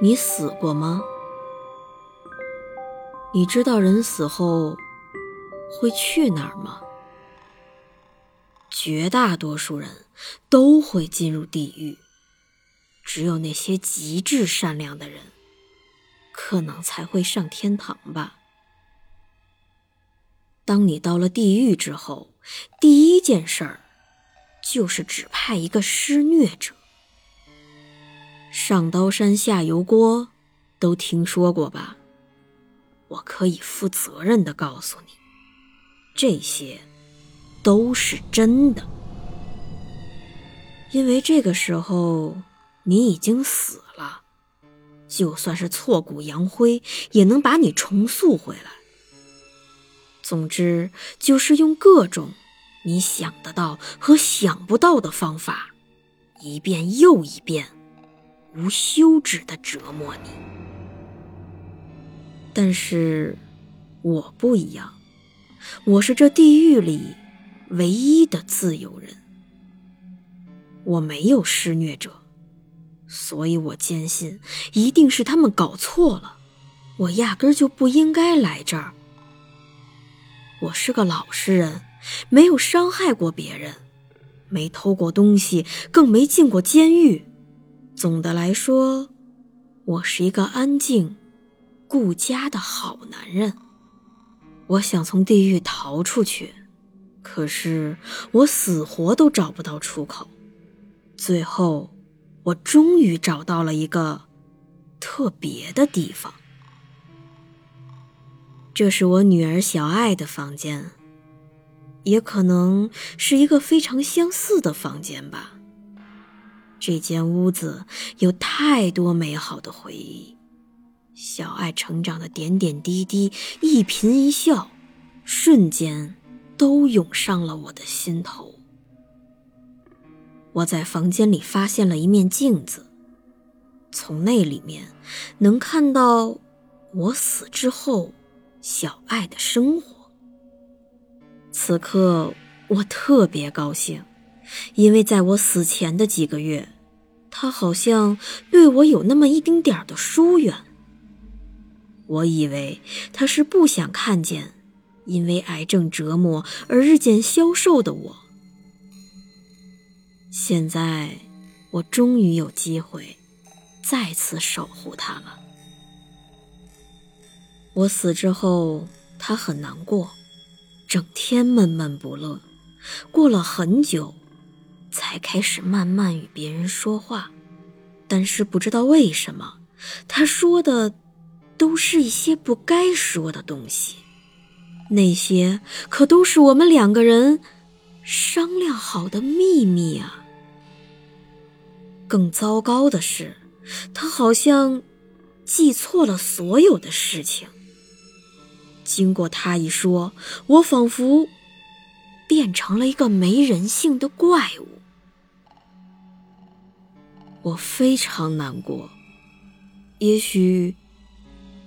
你死过吗？你知道人死后会去哪儿吗？绝大多数人都会进入地狱，只有那些极致善良的人，可能才会上天堂吧。当你到了地狱之后，第一件事儿就是指派一个施虐者。上刀山下油锅，都听说过吧？我可以负责任的告诉你，这些都是真的。因为这个时候你已经死了，就算是挫骨扬灰，也能把你重塑回来。总之，就是用各种你想得到和想不到的方法，一遍又一遍。无休止的折磨你，但是我不一样，我是这地狱里唯一的自由人。我没有施虐者，所以我坚信一定是他们搞错了，我压根就不应该来这儿。我是个老实人，没有伤害过别人，没偷过东西，更没进过监狱。总的来说，我是一个安静、顾家的好男人。我想从地狱逃出去，可是我死活都找不到出口。最后，我终于找到了一个特别的地方。这是我女儿小爱的房间，也可能是一个非常相似的房间吧。这间屋子有太多美好的回忆，小爱成长的点点滴滴，一颦一笑，瞬间都涌上了我的心头。我在房间里发现了一面镜子，从那里面能看到我死之后小爱的生活。此刻我特别高兴，因为在我死前的几个月。他好像对我有那么一丁点儿的疏远。我以为他是不想看见因为癌症折磨而日渐消瘦的我。现在，我终于有机会再次守护他了。我死之后，他很难过，整天闷闷不乐。过了很久。才开始慢慢与别人说话，但是不知道为什么，他说的都是一些不该说的东西，那些可都是我们两个人商量好的秘密啊！更糟糕的是，他好像记错了所有的事情。经过他一说，我仿佛变成了一个没人性的怪物。我非常难过，也许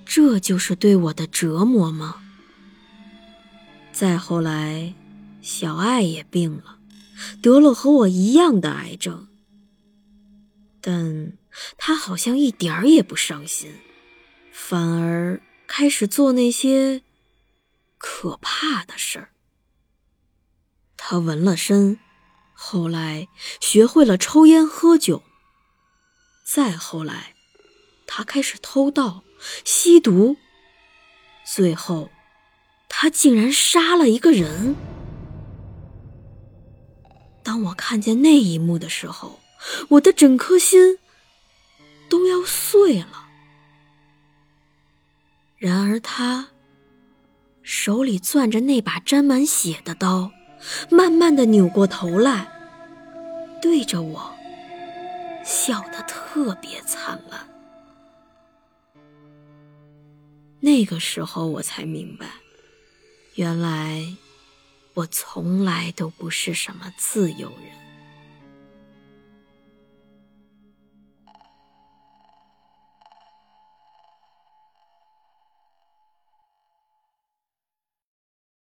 这就是对我的折磨吗？再后来，小爱也病了，得了和我一样的癌症，但她好像一点儿也不伤心，反而开始做那些可怕的事儿。她纹了身，后来学会了抽烟喝酒。再后来，他开始偷盗、吸毒，最后，他竟然杀了一个人。当我看见那一幕的时候，我的整颗心都要碎了。然而，他手里攥着那把沾满血的刀，慢慢的扭过头来，对着我。笑得特别灿烂。那个时候我才明白，原来我从来都不是什么自由人。